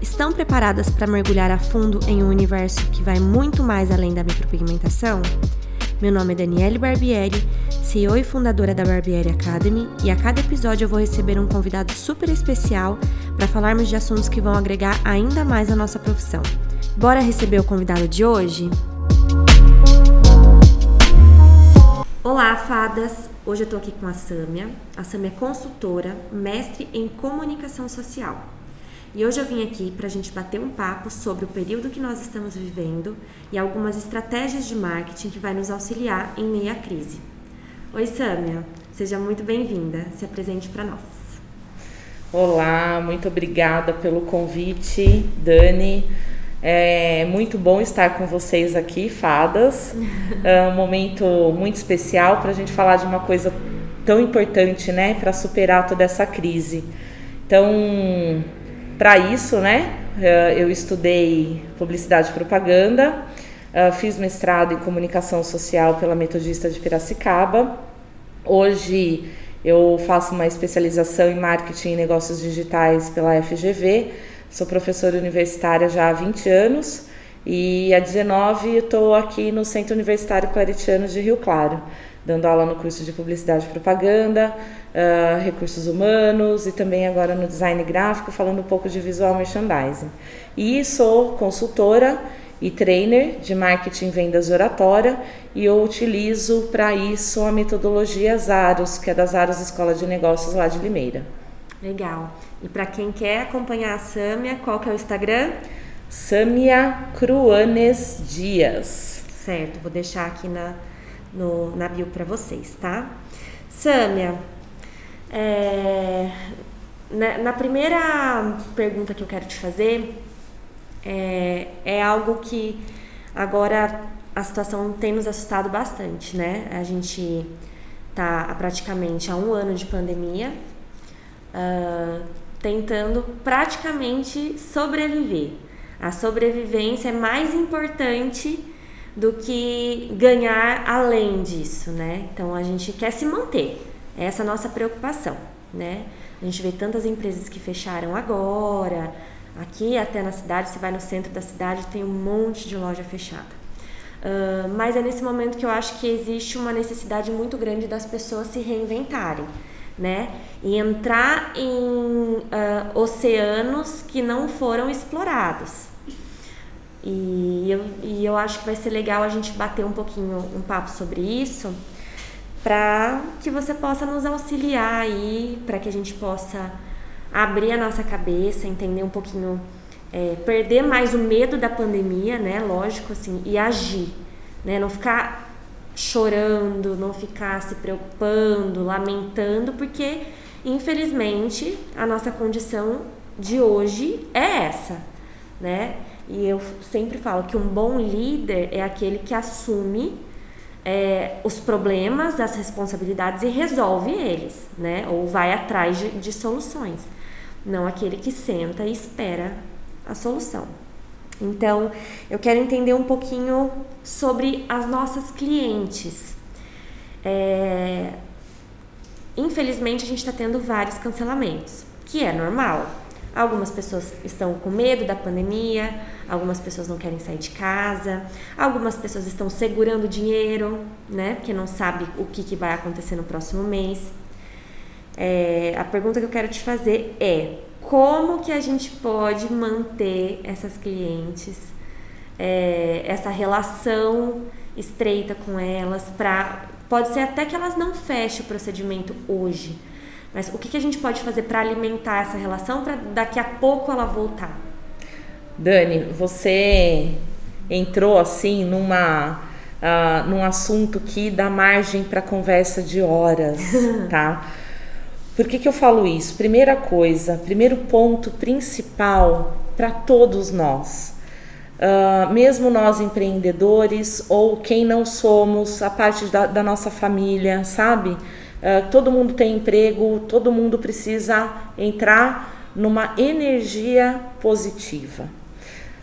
estão preparadas para mergulhar a fundo em um universo que vai muito mais além da micropigmentação? Meu nome é Daniele Barbieri, CEO e fundadora da Barbieri Academy, e a cada episódio eu vou receber um convidado super especial para falarmos de assuntos que vão agregar ainda mais a nossa profissão. Bora receber o convidado de hoje? Olá, fadas! Hoje eu tô aqui com a Sâmia. A Sâmia é consultora, mestre em comunicação social. E hoje eu vim aqui para a gente bater um papo sobre o período que nós estamos vivendo e algumas estratégias de marketing que vai nos auxiliar em meio à crise. Oi, Sâmia, seja muito bem-vinda. Se apresente para nós. Olá, muito obrigada pelo convite, Dani. É muito bom estar com vocês aqui, fadas. É um momento muito especial para a gente falar de uma coisa tão importante, né, para superar toda essa crise. Então, para isso, né, é, eu estudei publicidade e propaganda, é, fiz mestrado em comunicação social pela Metodista de Piracicaba. Hoje eu faço uma especialização em marketing e negócios digitais pela FGV Sou professora universitária já há 20 anos e há 19 estou aqui no Centro Universitário Claretiano de Rio Claro, dando aula no curso de Publicidade e Propaganda, uh, Recursos Humanos e também agora no Design Gráfico, falando um pouco de Visual Merchandising. E sou consultora e trainer de marketing, vendas e oratória e eu utilizo para isso a metodologia Zaros, que é da Zaros Escola de Negócios lá de Limeira. Legal. E para quem quer acompanhar a Sâmia, qual que é o Instagram? Sâmia Cruanes Dias. Certo, vou deixar aqui na, no, na bio para vocês, tá? Sâmia, é, na, na, primeira pergunta que eu quero te fazer, é, é algo que agora a situação tem nos assustado bastante, né? A gente tá praticamente há um ano de pandemia, uh, tentando praticamente sobreviver. A sobrevivência é mais importante do que ganhar além disso, né? Então a gente quer se manter. Essa é a nossa preocupação, né? A gente vê tantas empresas que fecharam agora. Aqui até na cidade, você vai no centro da cidade, tem um monte de loja fechada. Uh, mas é nesse momento que eu acho que existe uma necessidade muito grande das pessoas se reinventarem né? E entrar em uh, oceanos que não foram explorados. E eu, e eu acho que vai ser legal a gente bater um pouquinho um papo sobre isso para que você possa nos auxiliar aí, para que a gente possa abrir a nossa cabeça, entender um pouquinho, é, perder mais o medo da pandemia, né? Lógico, assim, e agir, né? Não ficar chorando, não ficar se preocupando, lamentando, porque infelizmente a nossa condição de hoje é essa, né? E eu sempre falo que um bom líder é aquele que assume é, os problemas, as responsabilidades e resolve eles, né? Ou vai atrás de, de soluções. Não aquele que senta e espera a solução. Então, eu quero entender um pouquinho sobre as nossas clientes. É... Infelizmente, a gente está tendo vários cancelamentos, que é normal. Algumas pessoas estão com medo da pandemia, algumas pessoas não querem sair de casa, algumas pessoas estão segurando dinheiro, né? Porque não sabe o que, que vai acontecer no próximo mês. É, a pergunta que eu quero te fazer é: como que a gente pode manter essas clientes, é, essa relação estreita com elas, para pode ser até que elas não fechem o procedimento hoje, mas o que, que a gente pode fazer para alimentar essa relação para daqui a pouco ela voltar? Dani, você entrou assim numa uh, num assunto que dá margem para conversa de horas, tá? Por que, que eu falo isso? Primeira coisa, primeiro ponto principal para todos nós, uh, mesmo nós empreendedores ou quem não somos, a parte da, da nossa família, sabe? Uh, todo mundo tem emprego, todo mundo precisa entrar numa energia positiva.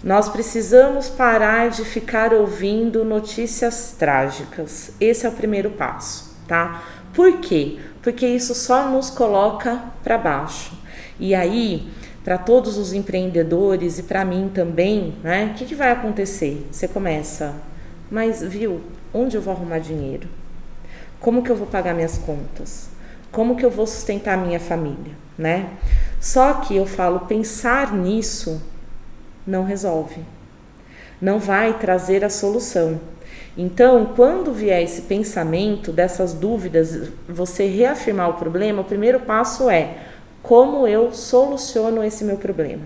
Nós precisamos parar de ficar ouvindo notícias trágicas. Esse é o primeiro passo, tá? Por quê? Porque isso só nos coloca para baixo. E aí para todos os empreendedores e para mim também, né? O que, que vai acontecer? Você começa, mas viu, onde eu vou arrumar dinheiro? Como que eu vou pagar minhas contas? Como que eu vou sustentar minha família, né? Só que eu falo, pensar nisso não resolve. Não vai trazer a solução. Então, quando vier esse pensamento dessas dúvidas, você reafirmar o problema, o primeiro passo é como eu soluciono esse meu problema.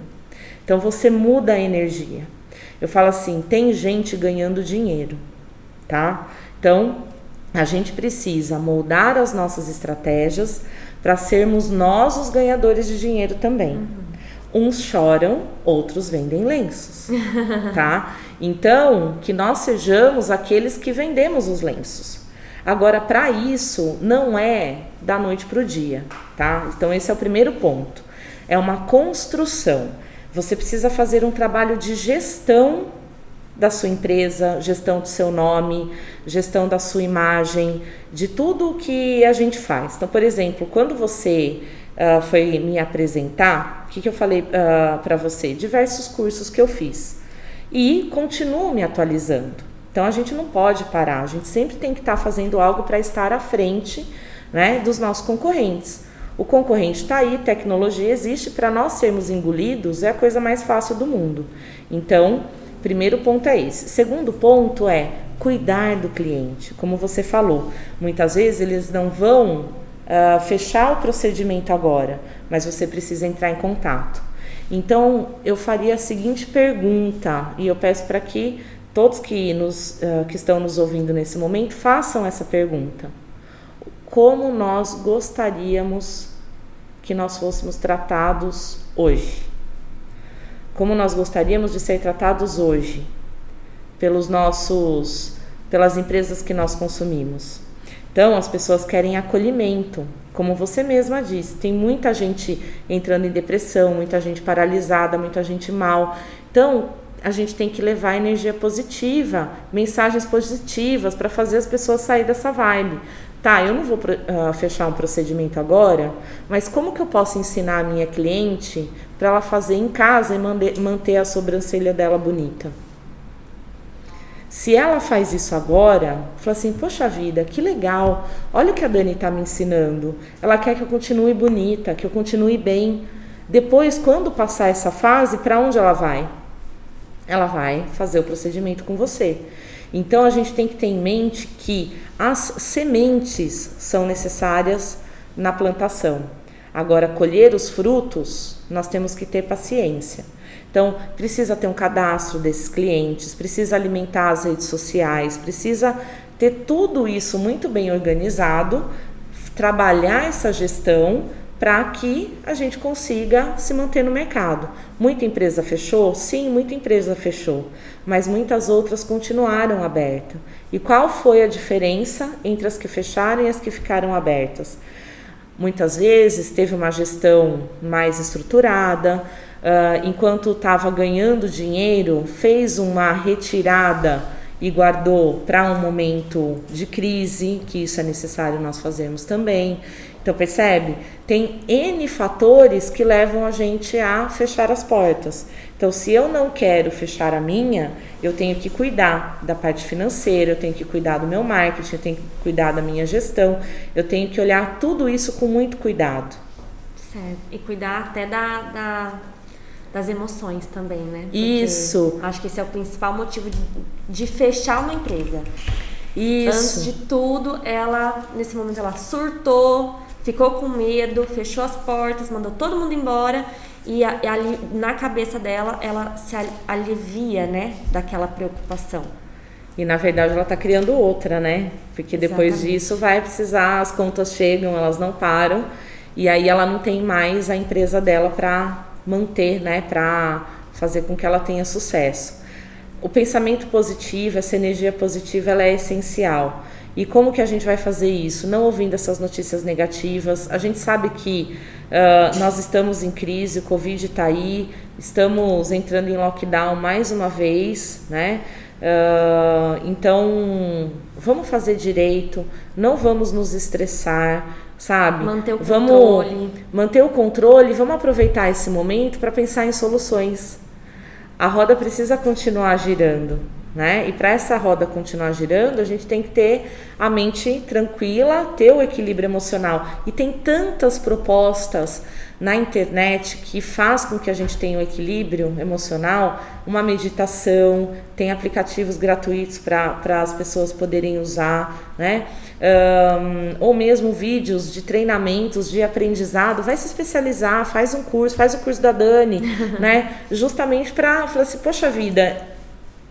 Então, você muda a energia. Eu falo assim: tem gente ganhando dinheiro, tá? Então, a gente precisa moldar as nossas estratégias para sermos nós os ganhadores de dinheiro também. Uhum. Uns choram, outros vendem lenços, tá? Então, que nós sejamos aqueles que vendemos os lenços. Agora, para isso, não é da noite para o dia, tá? Então, esse é o primeiro ponto. É uma construção. Você precisa fazer um trabalho de gestão da sua empresa, gestão do seu nome, gestão da sua imagem, de tudo o que a gente faz. Então, por exemplo, quando você uh, foi me apresentar, o que, que eu falei uh, ah, para você? Diversos cursos que eu fiz. E continuo me atualizando. Então a gente não pode parar, a gente sempre tem que estar tá fazendo algo para estar à frente né, dos nossos concorrentes. O concorrente está aí, tecnologia existe, para nós sermos engolidos é a coisa mais fácil do mundo. Então, primeiro ponto é esse. Segundo ponto é cuidar do cliente. Como você falou, muitas vezes eles não vão uh, fechar o procedimento agora, mas você precisa entrar em contato. Então, eu faria a seguinte pergunta, e eu peço para que todos que, nos, uh, que estão nos ouvindo nesse momento façam essa pergunta. Como nós gostaríamos que nós fôssemos tratados hoje? Como nós gostaríamos de ser tratados hoje pelos nossos, pelas empresas que nós consumimos? Então, as pessoas querem acolhimento, como você mesma disse. Tem muita gente entrando em depressão, muita gente paralisada, muita gente mal. Então, a gente tem que levar energia positiva, mensagens positivas para fazer as pessoas sair dessa vibe. Tá, eu não vou uh, fechar um procedimento agora, mas como que eu posso ensinar a minha cliente para ela fazer em casa e manter a sobrancelha dela bonita? Se ela faz isso agora, fala assim: Poxa vida, que legal, olha o que a Dani está me ensinando. Ela quer que eu continue bonita, que eu continue bem. Depois, quando passar essa fase, para onde ela vai? Ela vai fazer o procedimento com você. Então a gente tem que ter em mente que as sementes são necessárias na plantação. Agora, colher os frutos, nós temos que ter paciência. Então, precisa ter um cadastro desses clientes, precisa alimentar as redes sociais, precisa ter tudo isso muito bem organizado, trabalhar essa gestão para que a gente consiga se manter no mercado. Muita empresa fechou? Sim, muita empresa fechou, mas muitas outras continuaram abertas. E qual foi a diferença entre as que fecharam e as que ficaram abertas? Muitas vezes teve uma gestão mais estruturada, uh, enquanto estava ganhando dinheiro, fez uma retirada e guardou para um momento de crise, que isso é necessário nós fazermos também. Então, percebe? Tem N fatores que levam a gente a fechar as portas. Então, se eu não quero fechar a minha, eu tenho que cuidar da parte financeira, eu tenho que cuidar do meu marketing, eu tenho que cuidar da minha gestão, eu tenho que olhar tudo isso com muito cuidado. Certo. E cuidar até da, da das emoções também, né? Porque Isso. Acho que esse é o principal motivo de, de fechar uma empresa. Isso. Antes de tudo, ela, nesse momento, ela surtou, ficou com medo, fechou as portas, mandou todo mundo embora e, ali, na cabeça dela, ela se alivia, né, daquela preocupação. E na verdade ela está criando outra, né? Porque depois Exatamente. disso vai precisar, as contas chegam, elas não param, e aí ela não tem mais a empresa dela para manter, né, para fazer com que ela tenha sucesso. O pensamento positivo, essa energia positiva, ela é essencial. E como que a gente vai fazer isso? Não ouvindo essas notícias negativas. A gente sabe que uh, nós estamos em crise, o Covid está aí, estamos entrando em lockdown mais uma vez, né? Uh, então, vamos fazer direito, não vamos nos estressar, sabe? Manter o vamos controle. manter o controle, vamos aproveitar esse momento para pensar em soluções. A roda precisa continuar girando, né? E para essa roda continuar girando, a gente tem que ter a mente tranquila, ter o equilíbrio emocional. E tem tantas propostas na internet que faz com que a gente tenha um equilíbrio emocional, uma meditação, tem aplicativos gratuitos para as pessoas poderem usar, né? Um, ou mesmo vídeos de treinamentos, de aprendizado, vai se especializar, faz um curso, faz o curso da Dani, né? Justamente para falar assim, poxa vida,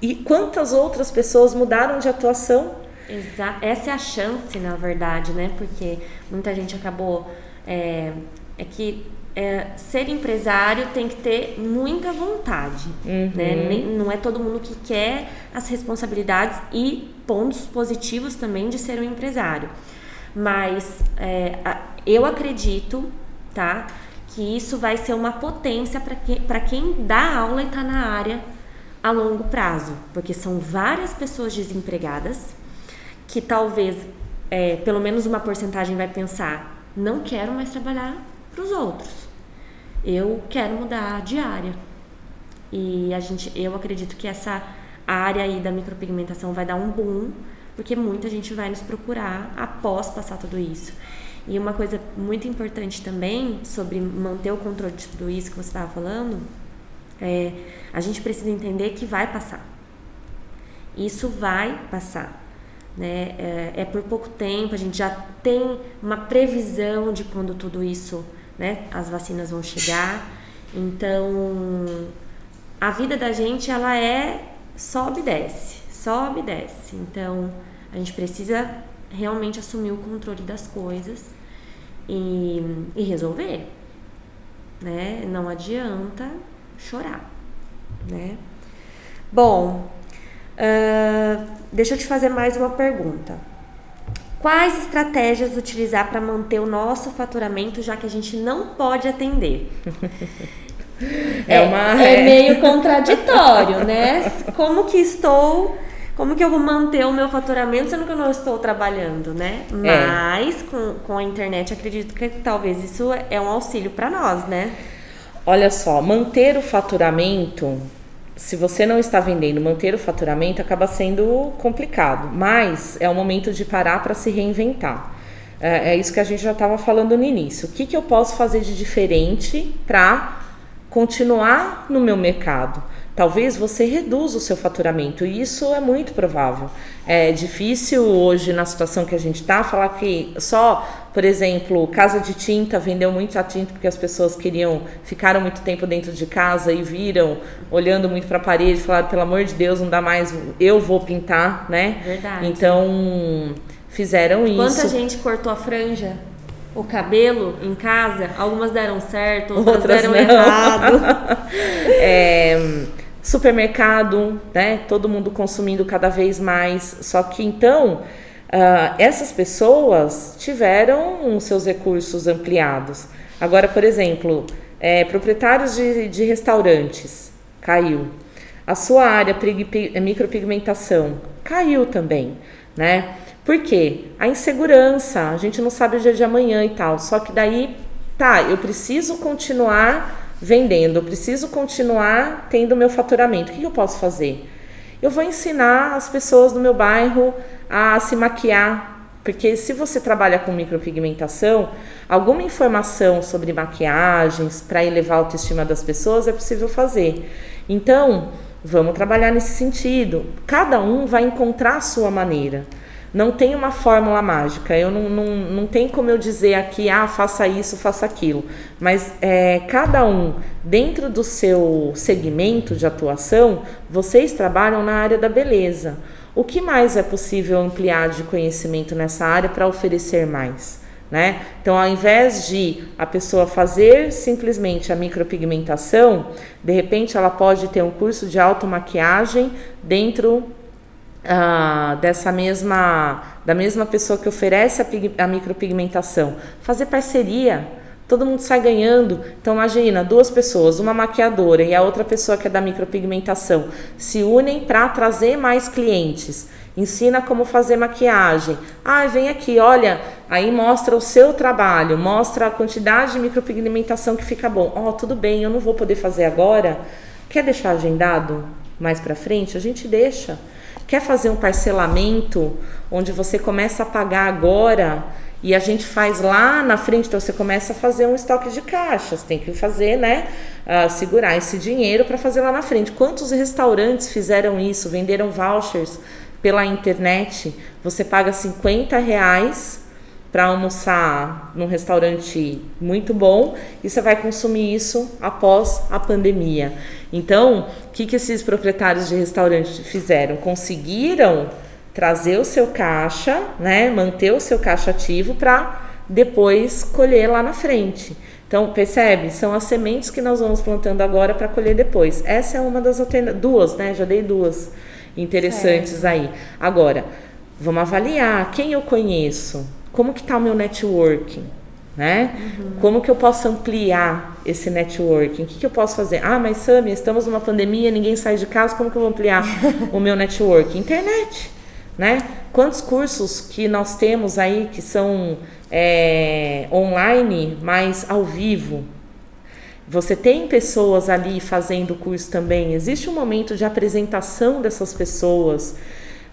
e quantas outras pessoas mudaram de atuação? Exato. Essa é a chance, na verdade, né? Porque muita gente acabou. É, é que é, ser empresário tem que ter muita vontade, Uhum. né? Nem- não é todo mundo que quer as responsabilidades e pontos positivos também de ser um empresário. Mas é, eu acredito, tá? Que isso vai ser uma potência para que, pra quem dá aula e está na área a longo prazo, porque são várias pessoas desempregadas que talvez, é, pelo menos uma porcentagem vai pensar, não quero mais trabalhar para os outros. Eu quero mudar de área. E a gente, eu acredito que essa área aí da micropigmentação vai dar um boom, porque muita gente vai nos procurar após passar tudo isso. E uma coisa muito importante também sobre manter o controle de tudo isso que você estava falando, é, a gente precisa entender que vai passar. Isso vai passar. Né? É, é por pouco tempo, a gente já tem uma previsão de quando tudo isso, né, as vacinas vão chegar. Então, a vida da gente, ela é sobe e desce, sobe e desce. Então, a gente precisa realmente assumir o controle das coisas e, e resolver, né? Não adianta chorar, né? Bom, ah, deixa eu te fazer mais uma pergunta. Quais estratégias utilizar para manter o nosso faturamento, já que a gente não pode atender? É uma- é meio contraditório, né? Como que estou, como que eu vou manter o meu faturamento sendo que eu não estou trabalhando, né? É. Mas com, com a internet acredito que talvez isso é um auxílio para nós, né? Olha só, manter o faturamento, se você não está vendendo, manter o faturamento acaba sendo complicado, mas é o momento de parar para se reinventar. É, é isso que a gente já estava falando no início. O que, que eu posso fazer de diferente para continuar no meu mercado? Talvez você reduza o seu faturamento, e isso é muito provável. É difícil hoje, na situação que a gente está, falar que só, por exemplo, casa de tinta vendeu muita tinta porque as pessoas queriam, ficaram muito tempo dentro de casa e viram, olhando muito para a parede, falaram, pelo amor de Deus, não dá mais, eu vou pintar, né? Verdade. Então, fizeram isso. Quanta gente cortou a franja, o cabelo em casa? Algumas deram certo, outras, Outras deram não. errado. É, supermercado, né? Todo mundo consumindo cada vez mais. Só que então ah, essas pessoas tiveram seus recursos ampliados. Agora, por exemplo, é, proprietários de, de restaurantes caiu. A sua área é micropigmentação caiu também, né? Por quê? A insegurança, a gente não sabe o dia de amanhã e tal. Só que daí, tá, eu preciso continuar vendendo, eu preciso continuar tendo meu faturamento. O que eu posso fazer? Eu vou ensinar as pessoas do meu bairro a se maquiar. Porque se você trabalha com micropigmentação, alguma informação sobre maquiagens para elevar a autoestima das pessoas é possível fazer. Então, vamos trabalhar nesse sentido. Cada um vai encontrar a sua maneira. Não tem uma fórmula mágica. Eu não, não, não tem como eu dizer aqui, ah, faça isso, faça aquilo. Mas é, cada um, dentro do seu segmento de atuação, vocês trabalham na área da beleza. O que mais é possível ampliar de conhecimento nessa área para oferecer mais? Né? Então, ao invés de a pessoa fazer simplesmente a micropigmentação, de repente ela pode ter um curso de automaquiagem dentro ah, dessa mesma da mesma pessoa que oferece a, a micropigmentação, fazer parceria, todo mundo sai ganhando. Então imagina duas pessoas, uma maquiadora e a outra pessoa que é da micropigmentação, se unem para trazer mais clientes. ensina como fazer maquiagem. Ah, vem aqui, olha, aí mostra o seu trabalho, mostra a quantidade de micropigmentação que fica bom. Ó, oh, tudo bem, eu não vou poder fazer agora. Quer deixar agendado mais para frente? A gente deixa. Quer fazer um parcelamento onde você começa a pagar agora e a gente faz lá na frente, então você começa a fazer um estoque de caixas, tem que fazer, né? Uh, segurar esse dinheiro para fazer lá na frente. Quantos restaurantes fizeram isso? Venderam vouchers pela internet? Você paga 50 reais para almoçar num restaurante muito bom e você vai consumir isso após a pandemia. Então, o que, que esses proprietários de restaurante fizeram? Conseguiram trazer o seu caixa, né, manter o seu caixa ativo para depois colher lá na frente. Então, percebe? São as sementes que nós vamos plantando agora para colher depois. Essa é uma das alternativas. Duas, né? Já dei duas interessantes aí. Agora, vamos avaliar quem eu conheço, como que está o meu networking, né? Uhum. Como que eu posso ampliar esse networking? O que, que eu posso fazer? Ah, mas Samia, estamos numa pandemia, ninguém sai de casa, como que eu vou ampliar o meu networking? Internet né? Quantos cursos que nós temos aí que são é, online, mas ao vivo? Você tem pessoas ali fazendo curso também. Existe um momento de apresentação dessas pessoas.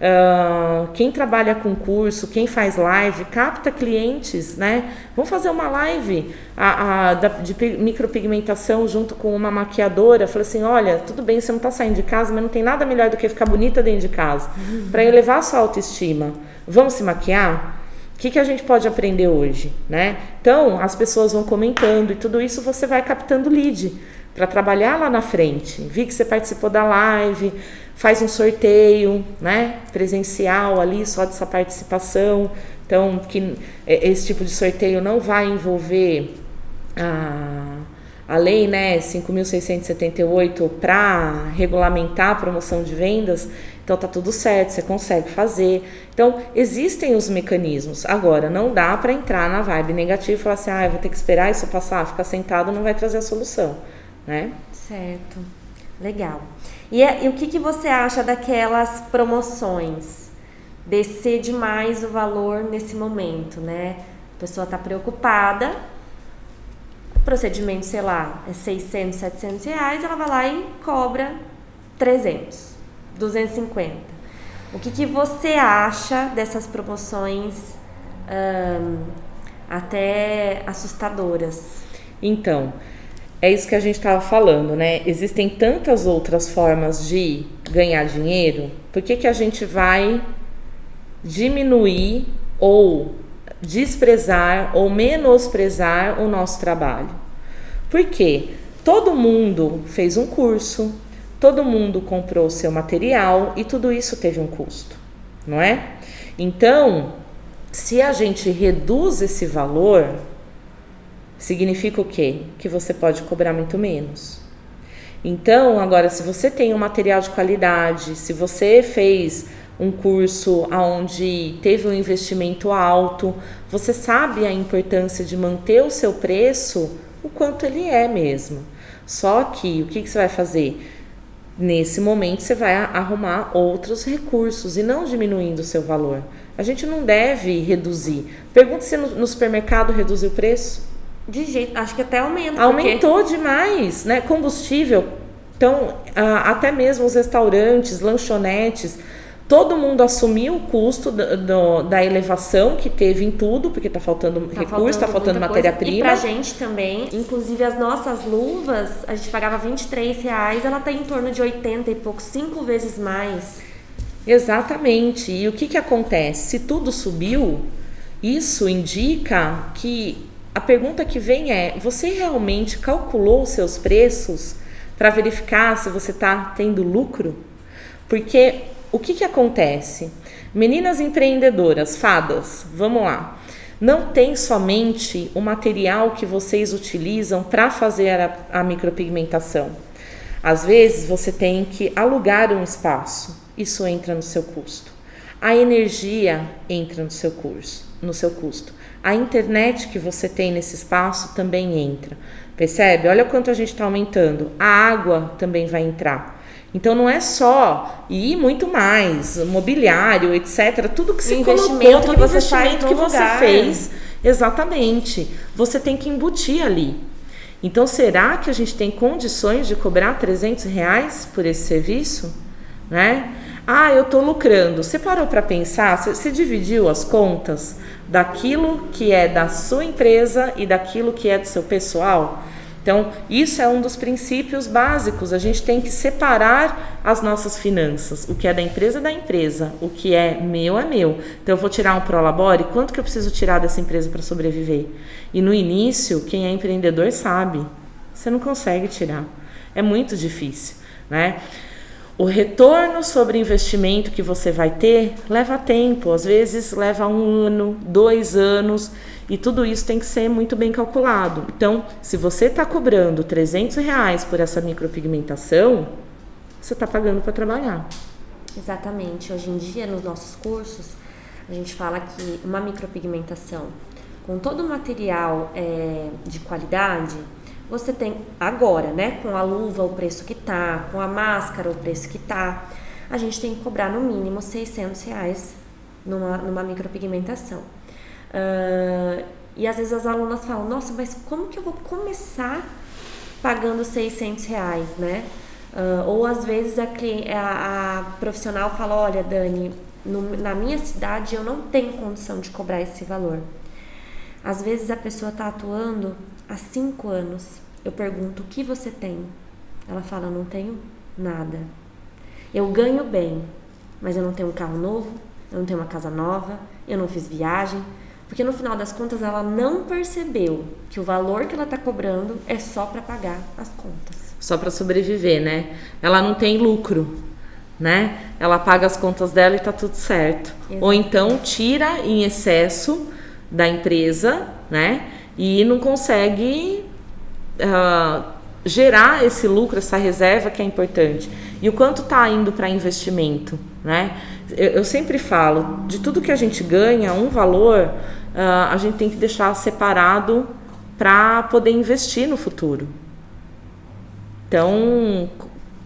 Uh, quem trabalha com curso, quem faz live, capta clientes, né? Vamos fazer uma live a, a, de micropigmentação junto com uma maquiadora. Falei assim: olha, tudo bem, você não está saindo de casa, mas não tem nada melhor do que ficar bonita dentro de casa uhum. para elevar a sua autoestima. Vamos se maquiar? O que, que a gente pode aprender hoje, né? Então, as pessoas vão comentando e tudo isso você vai captando lead para trabalhar lá na frente. Vi que você participou da live, faz um sorteio, né, presencial ali só dessa participação. Então, que é, esse tipo de sorteio não vai envolver a, a lei, né, 5.678 para regulamentar a promoção de vendas. Então tá tudo certo, você consegue fazer. Então existem os mecanismos. Agora não dá para entrar na vibe negativa e falar assim: "Ah, eu vou ter que esperar isso passar, ficar sentado não vai trazer a solução", né? Certo. Legal. E, é, e o que, que você acha daquelas promoções? Descer demais o valor nesse momento, né? A pessoa está preocupada, procedimento, sei lá, é 600, 700 reais, ela vai lá e cobra 300, 250. O que, que você acha dessas promoções hum, até assustadoras? Então, é isso que a gente estava falando, né? Existem tantas outras formas de ganhar dinheiro, por que, que a gente vai diminuir ou desprezar ou menosprezar o nosso trabalho? Porque todo mundo fez um curso, todo mundo comprou seu material e tudo isso teve um custo, não é? Então, se a gente reduz esse valor, significa o quê? Que você pode cobrar muito menos. Então, agora, se você tem um material de qualidade, se você fez um curso onde teve um investimento alto, você sabe a importância de manter o seu preço o quanto ele é mesmo. Só que o que, que você vai fazer? Nesse momento, você vai arrumar outros recursos e não diminuindo o seu valor. A gente não deve reduzir. Pergunte se no, no supermercado reduziu o preço. De jeito, acho que até aumenta. Aumentou porque... demais, né? Combustível. Então, até mesmo os restaurantes, lanchonetes, todo mundo assumiu o custo do, do, da elevação que teve em tudo, porque está faltando tá recurso, está faltando, tá faltando matéria-prima. E pra gente também, inclusive as nossas luvas, a gente pagava 23 reais, ela está em torno de 80 e pouco, cinco vezes mais. Exatamente. E o que, que acontece? Se tudo subiu, isso indica que a pergunta que vem é: você realmente calculou os seus preços para verificar se você está tendo lucro? Porque o que, que acontece? Meninas empreendedoras, fadas, vamos lá. Não tem somente o material que vocês utilizam para fazer a, a micropigmentação. Às vezes você tem que alugar um espaço, isso entra no seu custo. A energia entra no seu curso, no seu custo. A internet que você tem nesse espaço também entra. Percebe? Olha quanto a gente está aumentando. A água também vai entrar. Então não é só e muito mais, mobiliário, etc. Tudo que se colocou, que você investimento faz que você lugar. fez, exatamente. Você tem que embutir ali. Então será que a gente tem condições de cobrar 300 reais por esse serviço, né? Ah, eu estou lucrando. Você parou para pensar? Você, você dividiu as contas daquilo que é da sua empresa e daquilo que é do seu pessoal? Então, isso é um dos princípios básicos. A gente tem que separar as nossas finanças. O que é da empresa é da empresa. O que é meu é meu. Então, eu vou tirar um Prolabore. Quanto que eu preciso tirar dessa empresa para sobreviver? E no início, quem é empreendedor sabe. Você não consegue tirar. É muito difícil, né? O retorno sobre investimento que você vai ter leva tempo, às vezes leva um ano, dois anos, e tudo isso tem que ser muito bem calculado. Então, se você está cobrando 300 reais por essa micropigmentação, você está pagando para trabalhar. Exatamente. Hoje em dia, nos nossos cursos, a gente fala que uma micropigmentação com todo o material é, de qualidade, você tem agora, né? Com a luva o preço que tá, com a máscara o preço que tá, a gente tem que cobrar no mínimo 600 reais numa, numa micropigmentação. Uh, e às vezes as alunas falam, nossa, mas como que eu vou começar pagando 600 reais, né? Uh, ou às vezes a, a, a, profissional fala, olha Dani, no, na minha cidade eu não tenho condição de cobrar esse valor. Às vezes a pessoa está atuando há cinco anos. Eu pergunto, o que você tem? Ela fala, não tenho nada. Eu ganho bem, mas eu não tenho um carro novo, eu não tenho uma casa nova, eu não fiz viagem, porque no final das contas ela não percebeu que o valor que ela está cobrando é só para pagar as contas. Só para sobreviver, né? Ela não tem lucro, né? Ela paga as contas dela e tá tudo certo. Exato. Ou então tira em excesso da empresa, né? E não consegue uh, gerar esse lucro, essa reserva que é importante. E o quanto está indo para investimento, né? Eu, eu, sempre falo, de tudo que a gente ganha, um valor uh, a gente tem que deixar separado para poder investir no futuro. Então,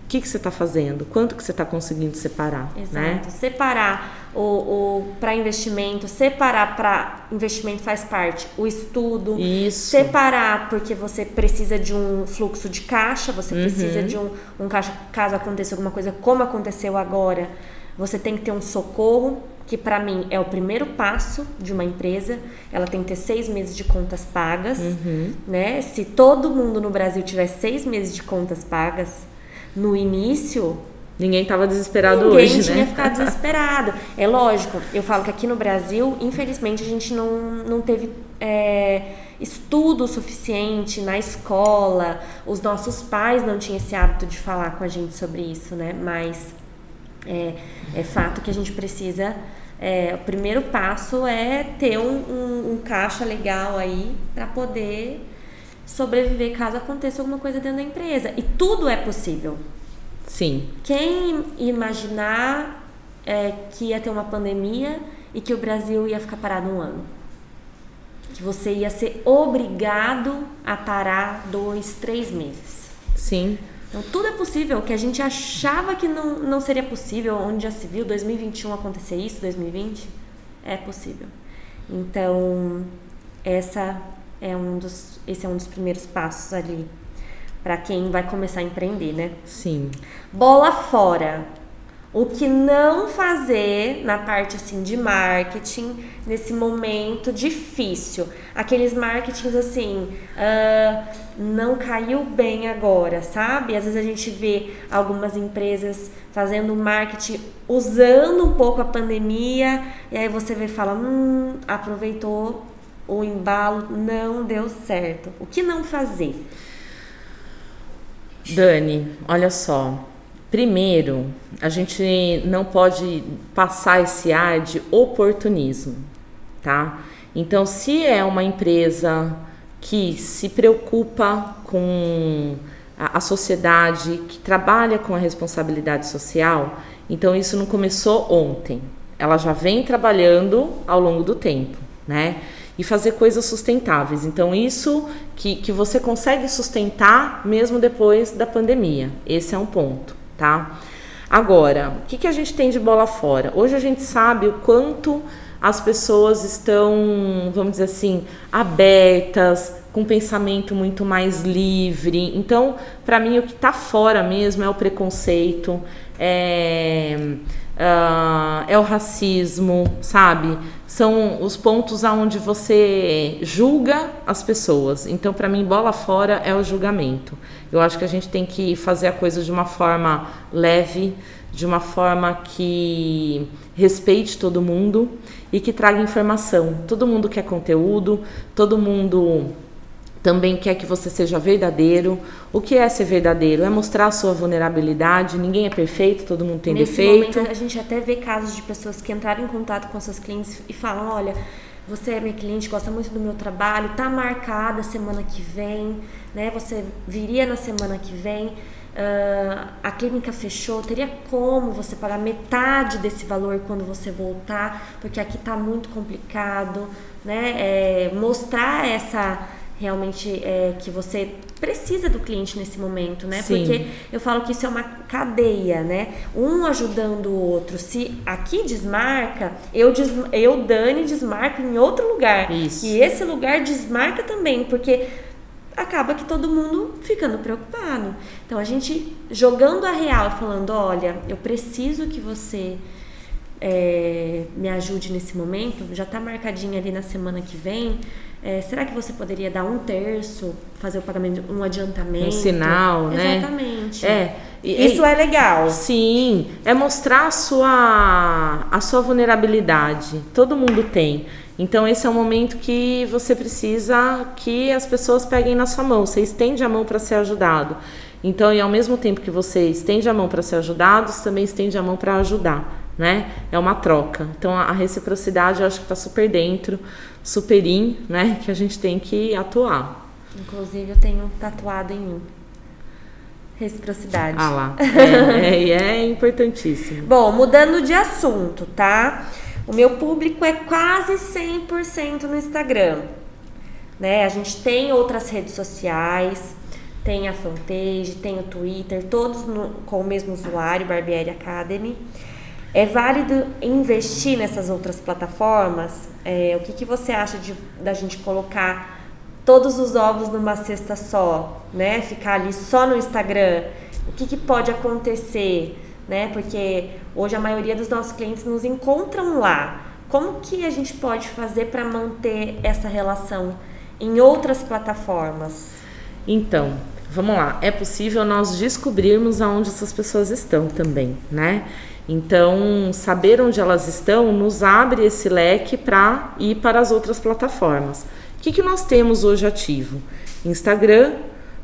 o que, que você está fazendo? Quanto que você está conseguindo separar? Exato. Né? Separar o, o para investimento, separar para investimento faz parte o estudo. Isso. Separar porque você precisa de um fluxo de caixa, você uhum. precisa de um, um caixa caso aconteça alguma coisa como aconteceu agora. Você tem que ter um socorro, que para mim é o primeiro passo de uma empresa. Ela tem que ter seis meses de contas pagas, uhum. né? Se todo mundo no Brasil tiver seis meses de contas pagas no início, Ninguém estava desesperado Ninguém hoje, tinha né? ficado desesperado. É lógico, eu falo que aqui no Brasil, infelizmente, a gente não, não teve é, estudo suficiente na escola. Os nossos pais não tinham esse hábito de falar com a gente sobre isso, né? Mas é, é fato que a gente precisa. É, o primeiro passo é ter um, um, um caixa legal aí para poder sobreviver caso aconteça alguma coisa dentro da empresa. E tudo é possível. Sim. Quem imaginar é, que ia ter uma pandemia e que o Brasil ia ficar parado um ano? Que você ia ser obrigado a parar dois, três meses. Sim. Então tudo é possível. O que a gente achava que não, não seria possível, onde já se viu 2021 acontecer isso, 2020, é possível. Então, essa é um dos, esse é um dos primeiros passos ali para quem vai começar a empreender, né? Sim. Bola fora. O que não fazer na parte assim de marketing nesse momento difícil? Aqueles marketings assim, uh, não caiu bem agora, sabe? Às vezes a gente vê algumas empresas fazendo marketing usando um pouco a pandemia e aí você vê e fala, hum, aproveitou o embalo, não deu certo. O que não fazer? Dani, olha só. Primeiro, a gente não pode passar esse ar de oportunismo, tá? Então, se é uma empresa que se preocupa com a, a sociedade, que trabalha com a responsabilidade social, então isso não começou ontem. Ela já vem trabalhando ao longo do tempo, né? E fazer coisas sustentáveis. Então, isso que, que você consegue sustentar mesmo depois da pandemia. Esse é um ponto, tá? Agora, o que, que a gente tem de bola fora? Hoje a gente sabe o quanto as pessoas estão, vamos dizer assim, abertas, com pensamento muito mais livre. Então, para mim, o que está fora mesmo é o preconceito, é, uh, é o racismo, sabe? São os pontos aonde você julga as pessoas. Então, para mim, bola fora é o julgamento. Eu acho que a gente tem que fazer a coisa de uma forma leve, de uma forma que respeite todo mundo e que traga informação. Todo mundo quer conteúdo, todo mundo também quer que você seja verdadeiro. O que é ser verdadeiro? É mostrar a sua vulnerabilidade. Ninguém é perfeito, todo mundo tem Nesse defeito. Momento, a gente até vê casos de pessoas que entraram em contato com seus clientes e falam: olha, você é minha cliente, gosta muito do meu trabalho, tá marcada semana que vem, né? Você viria na semana que vem. Uh, a clínica fechou, teria como você pagar metade desse valor quando você voltar, porque aqui está muito complicado, né? É, mostrar essa realmente é, que você precisa do cliente nesse momento, né? Sim. Porque eu falo que isso é uma cadeia, né? Um ajudando o outro. Se aqui desmarca, eu, des, eu Dani, desmarco em outro lugar. Isso. E esse lugar desmarca também, porque acaba que todo mundo ficando preocupado. Então a gente jogando a real, falando, olha, eu preciso que você é, me ajude nesse momento, já está marcadinha ali na semana que vem. É, será que você poderia dar um terço, fazer o pagamento, um adiantamento? Um sinal, né? Exatamente. É. Isso é legal. Sim, é mostrar a sua, a sua vulnerabilidade. Todo mundo tem. Então esse é o momento que você precisa que as pessoas peguem na sua mão. Você estende a mão para ser ajudado. Então, e ao mesmo tempo que você estende a mão para ser ajudado, você também estende a mão para ajudar né? É uma troca. Então a reciprocidade eu acho que está super dentro, super in, né? Que a gente tem que atuar. Inclusive eu tenho tatuado em mim. Reciprocidade. Ah lá. É, é, é importantíssimo. Bom, mudando de assunto, tá? O meu público é quase 100% no Instagram. Né? A gente tem outras redes sociais, tem a fanpage, tem o Twitter, todos no, com o mesmo usuário, Barbieri Academy. É válido investir nessas outras plataformas? É, o que, que você acha de, da gente colocar todos os ovos numa cesta só, né? Ficar ali só no Instagram? O que, que pode acontecer, né? Porque hoje a maioria dos nossos clientes nos encontram lá. Como que a gente pode fazer para manter essa relação em outras plataformas? Então, vamos lá. É possível nós descobrirmos aonde essas pessoas estão também, né? Então, saber onde elas estão nos abre esse leque para ir para as outras plataformas. O que, que nós temos hoje ativo? Instagram,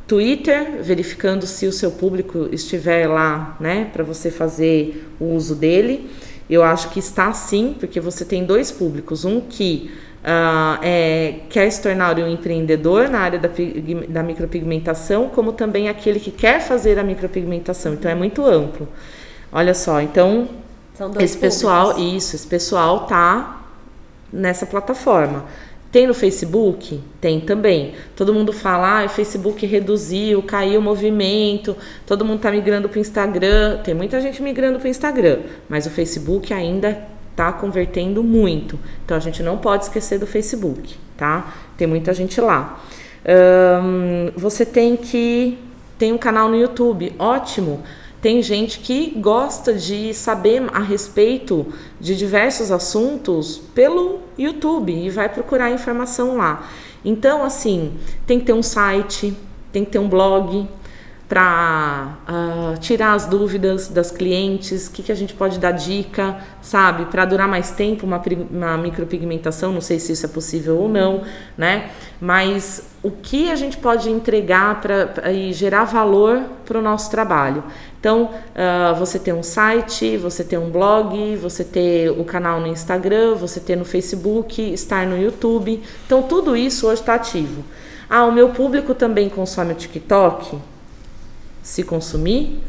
Twitter, verificando se o seu público estiver lá, né, para você fazer o uso dele. Eu acho que está sim, porque você tem dois públicos: um que uh, é, quer se tornar um empreendedor na área da, da micropigmentação, como também aquele que quer fazer a micropigmentação. Então, é muito amplo. Olha só, então esse pessoal, isso, esse pessoal tá nessa plataforma. Tem no Facebook? Tem também. Todo mundo fala, ah, o Facebook reduziu, caiu o movimento, todo mundo tá migrando para o Instagram. Tem muita gente migrando para o Instagram, mas o Facebook ainda tá convertendo muito. Então a gente não pode esquecer do Facebook, tá? Tem muita gente lá. Você tem que tem um canal no YouTube, ótimo. Tem gente que gosta de saber a respeito de diversos assuntos pelo YouTube e vai procurar informação lá. Então, assim, tem que ter um site, tem que ter um blog, para uh, ah, tirar as dúvidas das clientes, o que, que a gente pode dar dica, sabe, para durar mais tempo uma, uma micropigmentação, não sei se isso é possível ou não, né? Mas o que a gente pode entregar para e gerar valor para o nosso trabalho. Então, uh, você ter um site, você ter um blog, você ter o canal no Instagram, você ter no Facebook, estar no YouTube. Então, tudo isso hoje está ativo. Ah, o meu público também consome o TikTok? Se consumir,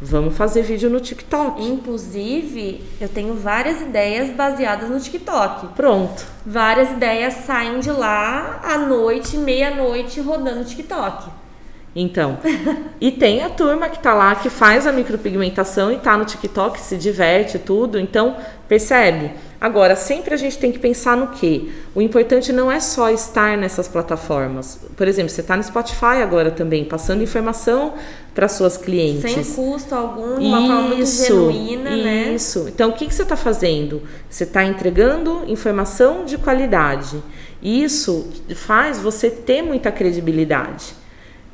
vamos fazer vídeo no TikTok. Inclusive, eu tenho várias ideias baseadas no TikTok. Pronto. Várias ideias saem de lá à noite, meia-noite, rodando TikTok. Então, e tem a turma que tá lá, que faz a micropigmentação e tá no TikTok, se diverte tudo. Então, percebe? Agora, sempre a gente tem que pensar no que? O importante não é só estar nessas plataformas. Por exemplo, você está no Spotify agora também, passando informação para suas clientes. Sem custo algum, de uma isso, forma muito genuína, isso. né? Isso. Então, o que, que você está fazendo? Você está entregando informação de qualidade. Isso faz você ter muita credibilidade.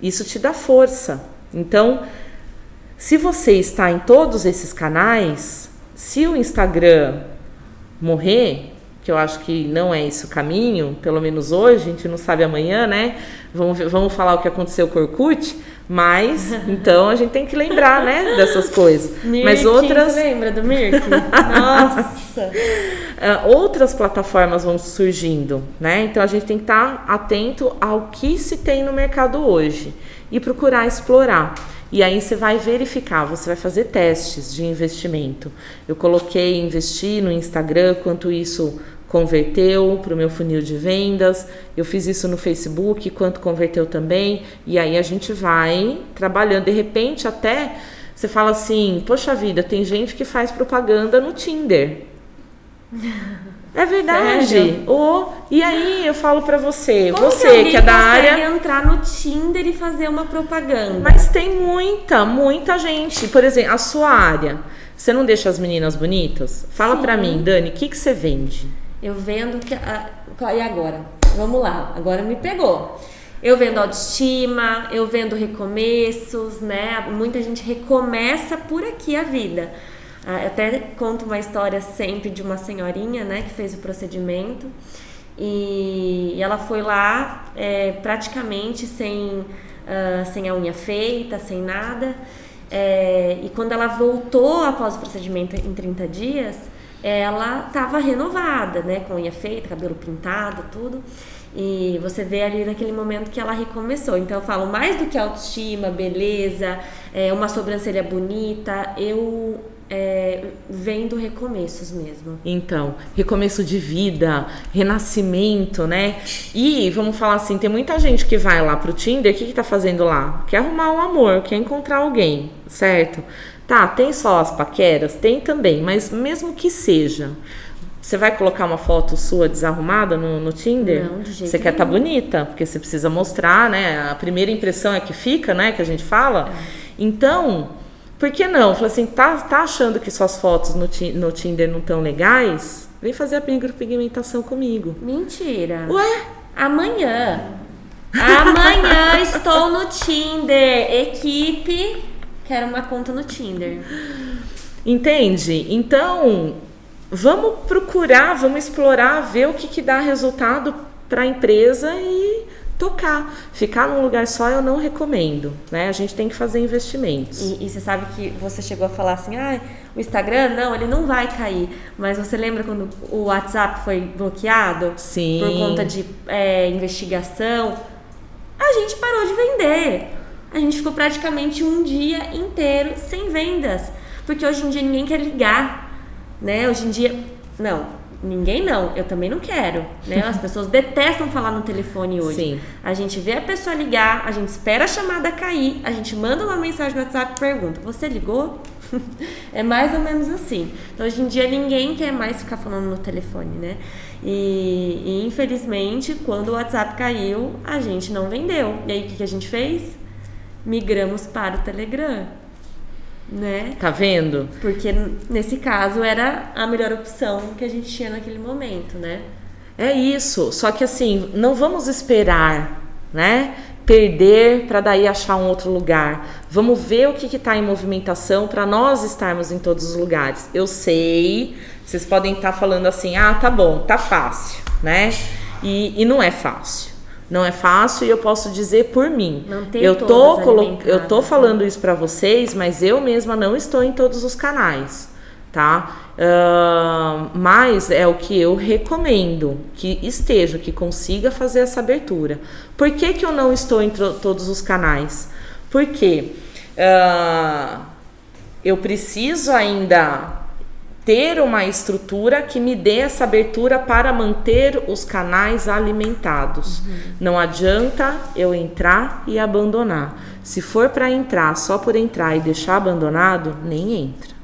Isso te dá força. Então, se você está em todos esses canais, se o Instagram morrer, que eu acho que não é esse o caminho, pelo menos hoje, a gente não sabe amanhã, né? Vamos, vamos falar o que aconteceu com o Orkut, mas então a gente tem que lembrar, né, dessas coisas. Mirk, mas outras. Você lembra do Mirk? Nossa! Uh, outras plataformas vão surgindo, né? Então a gente tem que estar atento ao que se tem no mercado hoje e procurar explorar. E aí você vai verificar, você vai fazer testes de investimento. Eu coloquei investir no Instagram, quanto isso converteu para o meu funil de vendas. Eu fiz isso no Facebook, quanto converteu também. E aí a gente vai trabalhando. De repente, até você fala assim: Poxa vida, tem gente que faz propaganda no Tinder. É verdade. Oh, e aí eu falo para você, Como você que, que, é da área, entrar no Tinder e fazer uma propaganda. Mas tem muita, muita gente. Por exemplo, a sua área. Você não deixa as meninas bonitas? Fala para mim, Dani, o que que você vende? Eu vendo que a, e agora? Vamos lá. Agora me pegou. Eu vendo autoestima, eu vendo recomeços, né? Muita gente recomeça por aqui a vida. Ah, eu até conto uma história sempre de uma senhorinha, né, que fez o procedimento e ela foi lá é, praticamente sem, uh, sem a unha feita, sem nada. É, e quando ela voltou após o procedimento em 30 dias, ela estava renovada, né, com unha feita, cabelo pintado, tudo. E você vê ali naquele momento que ela recomeçou. Então eu falo mais do que autoestima, beleza, é, uma sobrancelha bonita, eu é, vendo recomeços mesmo. Então, recomeço de vida, renascimento, né? E vamos falar assim, tem muita gente que vai lá pro Tinder, o que, que tá fazendo lá? Quer arrumar um amor, quer encontrar alguém, certo? Tá, tem só as paqueras? Tem também, mas mesmo que seja. Você vai colocar uma foto sua desarrumada no, no Tinder? Não, de jeito Você quer estar tá bonita, porque você precisa mostrar, né? A primeira impressão é que fica, né? Que a gente fala. É. Então, por que não? Falei assim, tá, tá achando que suas fotos no, no Tinder não estão legais? Vem fazer a micropigmentação comigo. Mentira. Ué? Amanhã. Amanhã estou no Tinder. Equipe, quero uma conta no Tinder. Entende? Então, vamos procurar, vamos explorar, ver o que, que dá resultado para a empresa e tocar. Ficar num lugar só eu não recomendo, né? A gente tem que fazer investimentos. E, e você sabe que você chegou a falar assim, ah, o Instagram, não, ele não vai cair. Mas você lembra quando o WhatsApp foi bloqueado? Sim. Por conta de é, investigação? A gente parou de vender. A gente ficou praticamente um dia inteiro sem vendas. Porque hoje em dia ninguém quer ligar, né? Hoje em dia, não, Ninguém não, eu também não quero, né? As pessoas detestam falar no telefone hoje. Sim. A gente vê a pessoa ligar, a gente espera a chamada cair, a gente manda uma mensagem no WhatsApp e pergunta: "Você ligou?" é mais ou menos assim. Então, hoje em dia ninguém quer mais ficar falando no telefone, né? E, e infelizmente, quando o WhatsApp caiu, a gente não vendeu. E aí o que, que a gente fez? Migramos para o Telegram né? Tá vendo? Porque nesse caso era a melhor opção que a gente tinha naquele momento, né? É isso. Só que assim, não vamos esperar, né? Perder para daí achar um outro lugar. Vamos ver o que está em movimentação para nós estarmos em todos os lugares. Eu sei, vocês podem estar tá falando assim, ah, tá bom, tá fácil, né? E, e não é fácil. Não é fácil e eu posso dizer por mim. eu tô eu tô falando isso para vocês, mas eu mesma não estou em todos os canais, tá? Uh, mas é o que eu recomendo que esteja, que consiga fazer essa abertura. Por que, que eu não estou em todos os canais? Porque uh, eu preciso ainda ter uma estrutura que me dê essa abertura para manter os canais alimentados. Uhum. Não adianta eu entrar e abandonar. Se for para entrar só por entrar e deixar abandonado, nem entra.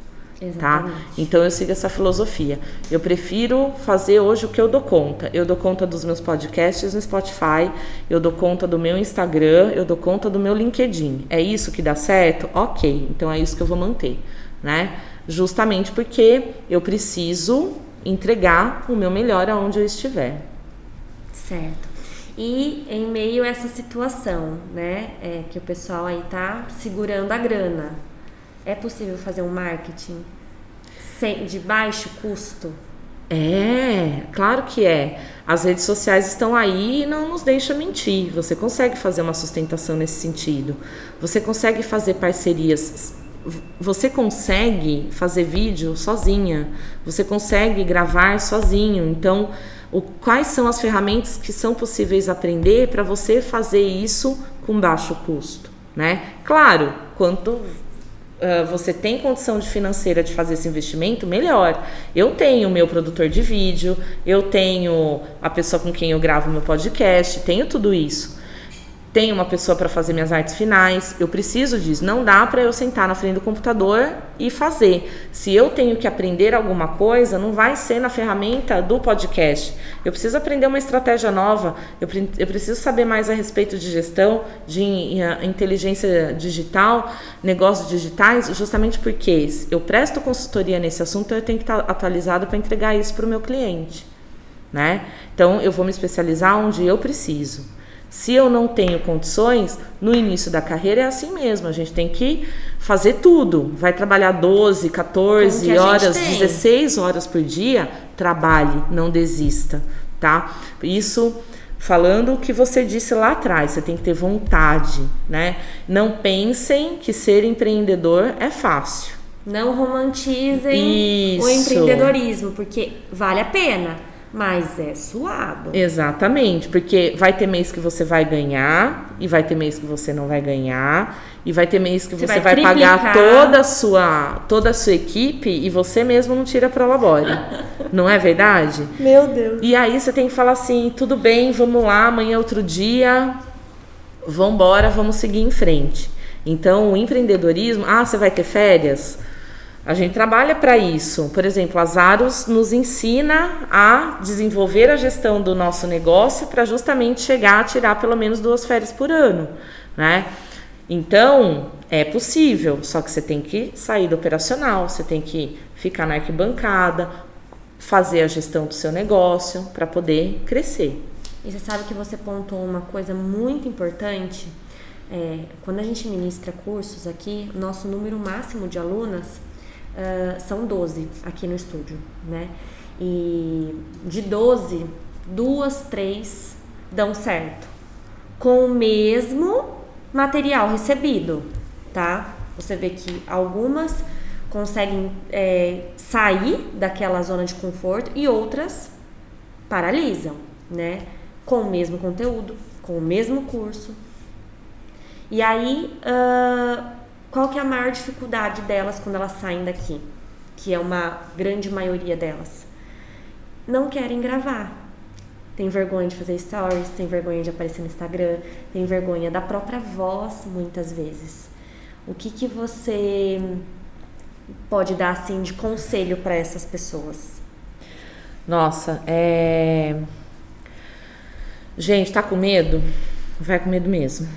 Tá? Exatamente. Tá? Então eu sigo essa filosofia. Eu prefiro fazer hoje o que eu dou conta. Eu dou conta dos meus podcasts no Spotify, eu dou conta do meu Instagram, eu dou conta do meu LinkedIn. É isso que dá certo? Ok, então é isso que eu vou manter, né? Justamente porque eu preciso entregar o meu melhor aonde eu estiver. Certo. E em meio a essa situação, né, é, que o pessoal aí tá segurando a grana, é possível fazer um marketing sem, de baixo custo? É, claro que é. As redes sociais estão aí e não nos deixa mentir. Você consegue fazer uma sustentação nesse sentido. Você consegue fazer parcerias. Você consegue fazer vídeo sozinha. Você consegue gravar sozinho. Então, o, quais são as ferramentas que são possíveis aprender para você fazer isso com baixo custo, né? Claro, quanto uh, você tem condição de financeira de fazer esse investimento, melhor. Eu tenho o meu produtor de vídeo, eu tenho a pessoa com quem eu gravo meu podcast, tenho tudo isso tenho uma pessoa para fazer minhas artes finais, eu preciso disso. Não dá para eu sentar na frente do computador e fazer. Se eu tenho que aprender alguma coisa, não vai ser na ferramenta do podcast. Eu preciso aprender uma estratégia nova, eu, eu preciso saber mais a respeito de gestão, de inteligência digital, negócios digitais, justamente porque eu presto consultoria nesse assunto, eu tenho que estar atualizado para entregar isso para o meu cliente. Né? Então, eu vou me especializar onde eu preciso. Se eu não tenho condições, no início da carreira é assim mesmo, a gente tem que fazer tudo. Vai trabalhar 12, 14 horas, 16 horas por dia, trabalhe, não desista, tá? Isso falando o que você disse lá atrás, você tem que ter vontade, né? Não pensem que ser empreendedor é fácil. Não romantizem Isso. o empreendedorismo, porque vale a pena. Mas é suado. Exatamente, porque vai ter mês que você vai ganhar e vai ter mês que você não vai ganhar e vai ter mês que você, você vai, vai pagar toda a sua toda a sua equipe e você mesmo não tira para labore. não é verdade? Meu Deus. E aí você tem que falar assim, tudo bem, vamos lá, amanhã é outro dia. Vamos embora, vamos seguir em frente. Então, o empreendedorismo, ah, você vai ter férias? A gente trabalha para isso. Por exemplo, a Zaros nos ensina a desenvolver a gestão do nosso negócio para justamente chegar a tirar pelo menos duas férias por ano, né? Então, é possível, só que você tem que sair do operacional, você tem que ficar na arquibancada, fazer a gestão do seu negócio para poder crescer. E você sabe que você pontuou uma coisa muito importante. É, quando a gente ministra cursos aqui, nosso número máximo de alunas uh, são 12 aqui no estúdio, né? E de 12, duas, três dão certo. Com o mesmo material recebido, tá? Você vê que algumas conseguem é, sair daquela zona de conforto e outras paralisam, né? Com o mesmo conteúdo, com o mesmo curso. E aí, uh, qual que é a maior dificuldade delas quando elas saem daqui? Que é uma grande maioria delas. Não querem gravar. Tem vergonha de fazer stories, tem vergonha de aparecer no Instagram, tem vergonha da própria voz, muitas vezes. O que, que você pode dar assim de conselho para essas pessoas? Nossa, é. Gente, tá com medo? Vai com medo mesmo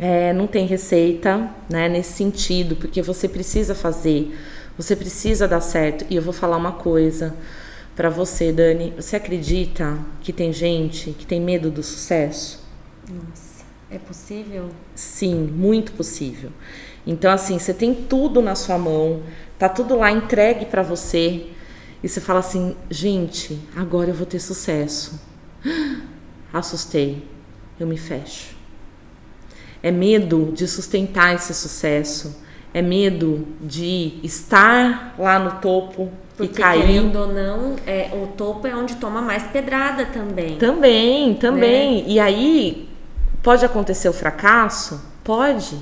é, não tem receita né, nesse sentido, porque você precisa fazer, você precisa dar certo. E eu vou falar uma coisa para você, Dani. Você acredita que tem gente que tem medo do sucesso? Nossa, é possível? Sim, muito possível. Então, assim, você tem tudo na sua mão, tá tudo lá entregue para você, e você fala assim: gente, agora eu vou ter sucesso. Assustei, eu me fecho. É medo de sustentar esse sucesso. É medo de estar lá no topo porque, e cair. Querendo ou não, é, o topo é onde toma mais pedrada também. Também, também. Né? E aí pode acontecer o fracasso? Pode.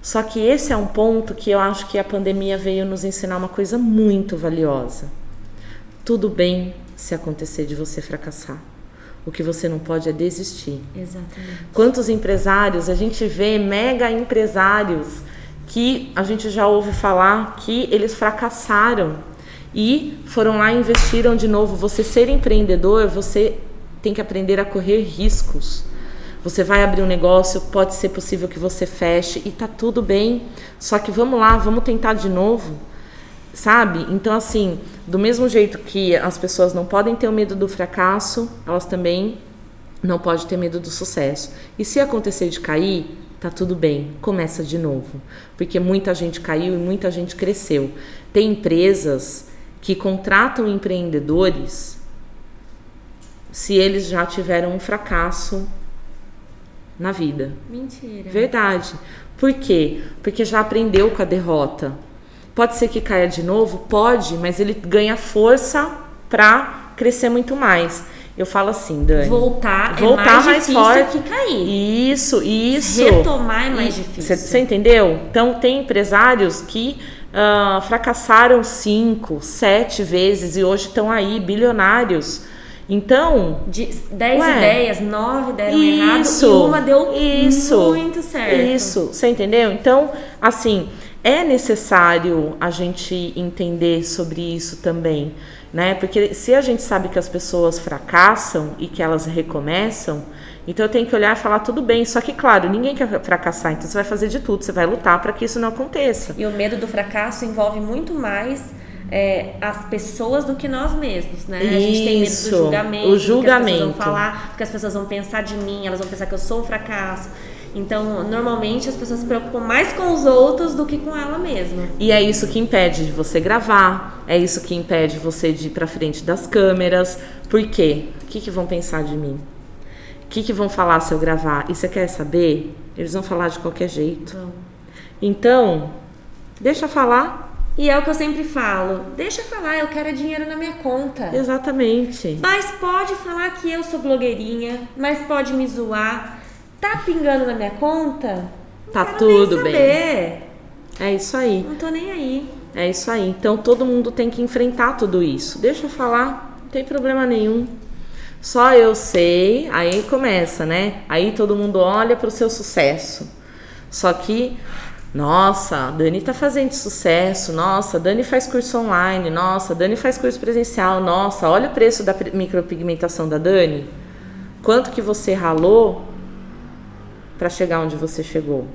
Só que esse é um ponto que eu acho que a pandemia veio nos ensinar uma coisa muito valiosa. Tudo bem se acontecer de você fracassar. O que você não pode é desistir. Exatamente. Quantos empresários a gente vê mega empresários que a gente já ouve falar que eles fracassaram e foram lá e investiram de novo. Você ser empreendedor, você tem que aprender a correr riscos. Você vai abrir um negócio, pode ser possível que você feche e tá tudo bem. Só que vamos lá, vamos tentar de novo. Sabe? Então, assim, do mesmo jeito que as pessoas não podem ter o medo do fracasso, elas também não podem ter medo do sucesso. E se acontecer de cair, tá tudo bem, começa de novo. Porque muita gente caiu e muita gente cresceu. Tem empresas que contratam empreendedores se eles já tiveram um fracasso na vida. Mentira. Verdade. Por quê? Porque já aprendeu com a derrota. Pode ser que caia de novo? Pode, mas ele ganha força para crescer muito mais. Eu falo assim, Dani. Voltar, voltar é mais, mais difícil forte. que cair. Isso, isso. Retomar é mais difícil. Você entendeu? Então, tem empresários que uh, fracassaram cinco, sete vezes e hoje estão aí bilionários então. De 10 ideias, 9 deram isso, errado e uma deu isso, muito certo. Isso, você entendeu? Então, assim, é necessário a gente entender sobre isso também, né? Porque se a gente sabe que as pessoas fracassam e que elas recomeçam, então eu tenho que olhar e falar tudo bem. Só que, claro, ninguém quer fracassar, então você vai fazer de tudo, você vai lutar para que isso não aconteça. E o medo do fracasso envolve muito mais é, as pessoas do que nós mesmos, né? Isso, a gente tem medo do julgamento, o julgamento. que as pessoas vão falar, que as pessoas vão pensar de mim, elas vão pensar que eu sou um fracasso. Então, normalmente as pessoas se preocupam mais com os outros do que com ela mesma. E é isso que impede de você gravar, é isso que impede você de ir para frente das câmeras. Por quê? O que, que vão pensar de mim? O que, que vão falar se eu gravar? E você quer saber? Eles vão falar de qualquer jeito. Então, então deixa falar e é o que eu sempre falo: deixa falar, eu quero dinheiro na minha conta. Exatamente. Mas pode falar que eu sou blogueirinha, mas pode me zoar. Tá pingando na minha conta? Tá tudo bem. É isso aí. Não tô nem aí. É isso aí. Então todo mundo tem que enfrentar tudo isso. Deixa eu falar, não tem problema nenhum. Só eu sei, aí começa, né? Aí todo mundo olha para o seu sucesso. Só que nossa, a Dani tá fazendo sucesso. Nossa, a Dani faz curso online. Nossa, a Dani faz curso presencial. Nossa, olha o preço da micropigmentação da Dani. Quanto que você ralou para chegar onde você chegou?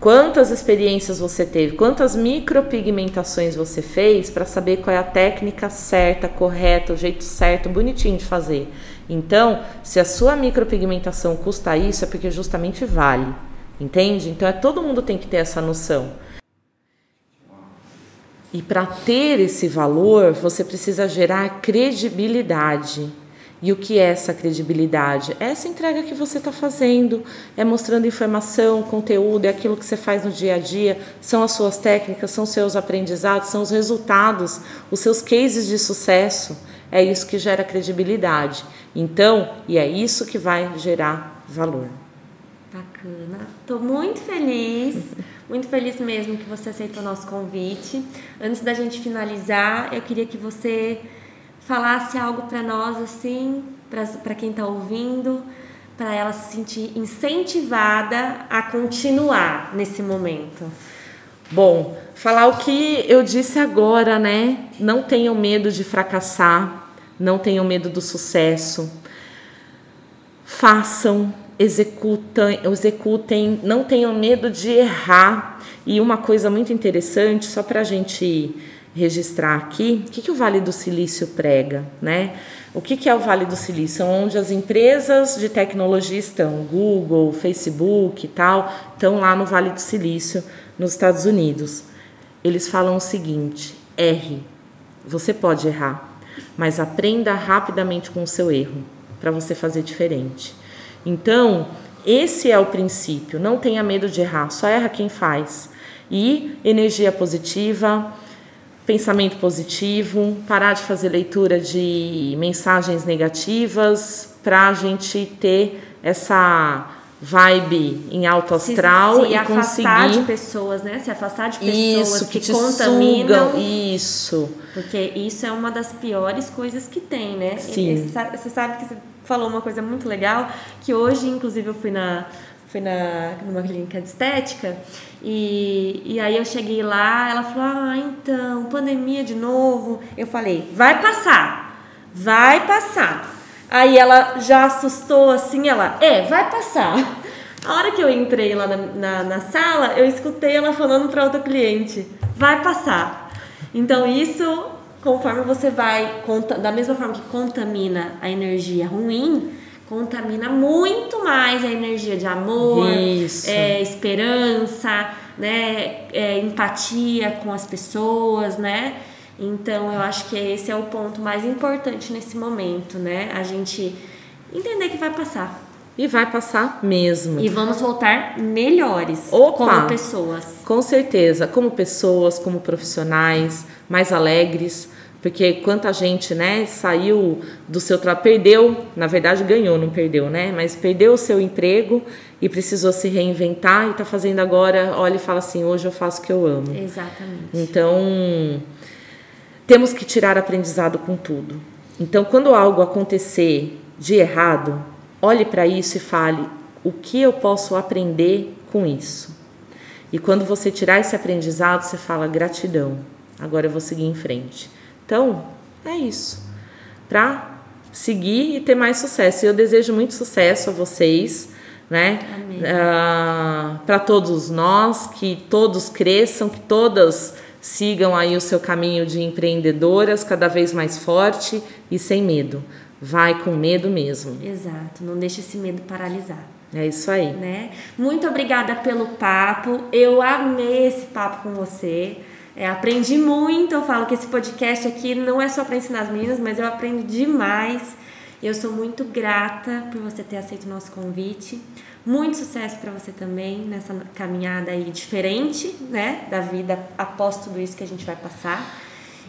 Quantas experiências você teve? Quantas micropigmentações você fez para saber qual é a técnica certa, correta, o jeito certo, bonitinho de fazer? Então, se a sua micropigmentação custa isso, é porque justamente vale. Entende? Então é todo mundo tem que ter essa noção. E para ter esse valor, você precisa gerar credibilidade. E o que é essa credibilidade? É essa entrega que você está fazendo, é mostrando informação, conteúdo, é aquilo que você faz no dia a dia, são as suas técnicas, são os seus aprendizados, são os resultados, os seus cases de sucesso. É isso que gera credibilidade. Então, e é isso que vai gerar valor. Bacana. Estou muito feliz, muito feliz mesmo que você aceitou o nosso convite. Antes da gente finalizar, eu queria que você falasse algo para nós, assim, para quem está ouvindo, para ela se sentir incentivada a continuar nesse momento. Bom, falar o que eu disse agora, né? Não tenham medo de fracassar, não tenham medo do sucesso. Façam, executem, executem, não tenham medo de errar. E uma coisa muito interessante, só para a gente registrar aqui, o que, que o Vale do Silício prega, né? O que, que é o Vale do Silício? Onde as empresas de tecnologia estão, Google, Facebook e tal, estão lá no Vale do Silício, nos Estados Unidos. Eles falam o seguinte: erre. Você pode errar, mas aprenda rapidamente com o seu erro para você fazer diferente. Então, esse é o princípio. Não tenha medo de errar, só erra quem faz. E energia positiva, pensamento positivo, parar de fazer leitura de mensagens negativas para a gente ter essa vibe em alto astral se, se e afastar conseguir de pessoas, né? Se afastar de pessoas isso que, que contaminam. sugam, isso. Porque isso é uma das piores coisas que tem, né? Sim. E- e você sabe que você falou uma coisa muito legal, que hoje, inclusive, eu fui na fui na numa clínica de estética e, e aí eu cheguei lá, ela falou: "Ah, então, pandemia de novo". Eu falei: "Vai passar. Vai passar". Aí ela já assustou assim, ela: "É, vai passar". A hora que eu entrei lá na, na, na sala, eu escutei ela falando para outra cliente: "Vai passar". Então isso, conforme você vai, da mesma forma que contamina a energia ruim, contamina muito mais a energia de amor, é, esperança, né, é, empatia com as pessoas, né? Então eu acho que esse é o ponto mais importante nesse momento, né? A gente entender que vai passar E vai passar mesmo. e vamos voltar melhores Opa! como pessoas. Com certeza, como pessoas, como profissionais, mais alegres, porque quanta gente, né, saiu do seu trabalho, perdeu, na verdade ganhou, não perdeu, né, mas perdeu o seu emprego e precisou se reinventar e está fazendo agora, olha e fala assim, hoje eu faço o que eu amo. Exatamente. Então, temos que tirar aprendizado com tudo. Então, quando algo acontecer de errado, olhe para isso e fale: o que eu posso aprender com isso? E quando você tirar esse aprendizado, você fala: gratidão, agora eu vou seguir em frente. Então, é isso. Para seguir e ter mais sucesso. E eu desejo muito sucesso a vocês, né? Amém. para todos nós, que todos cresçam, que todas sigam aí o seu caminho de empreendedoras cada vez mais forte e sem medo. Vai com medo mesmo. Exato, não deixe esse medo paralisar. É isso aí. né? Muito obrigada pelo papo. Eu amei esse papo com você. É, aprendi muito. Eu falo que esse podcast aqui não é só para ensinar as meninas, mas eu aprendo demais. Eu sou muito grata por você ter aceito o nosso convite. Muito sucesso para você também nessa caminhada aí diferente, né, da vida após tudo isso que a gente vai passar.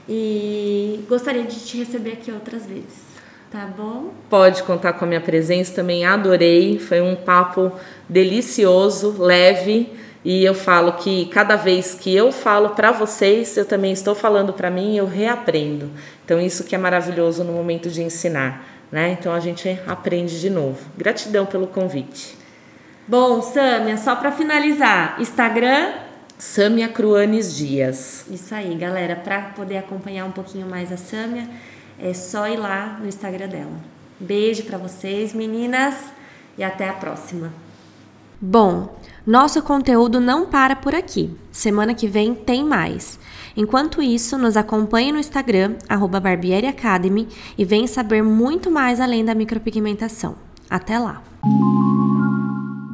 E gostaria de te receber aqui outras vezes. Tá bom? Pode contar com a minha presença também, adorei. Foi um papo delicioso, leve. E eu falo que cada vez que eu falo para vocês, eu também estou falando para mim e eu reaprendo. Então, isso que é maravilhoso no momento de ensinar, né? Então, a gente aprende de novo. Gratidão pelo convite. Bom, Samia, só para finalizar, Instagram Sâmia Cruanes Dias. Isso aí, galera. Para poder acompanhar um pouquinho mais a Sâmia, é só ir lá no Instagram dela. Beijo para vocês, meninas, e até a próxima. Bom, nosso conteúdo não para por aqui. Semana que vem tem mais. Enquanto isso, nos acompanhe no Instagram, arroba Academy, e vem saber muito mais além da micropigmentação. Até lá!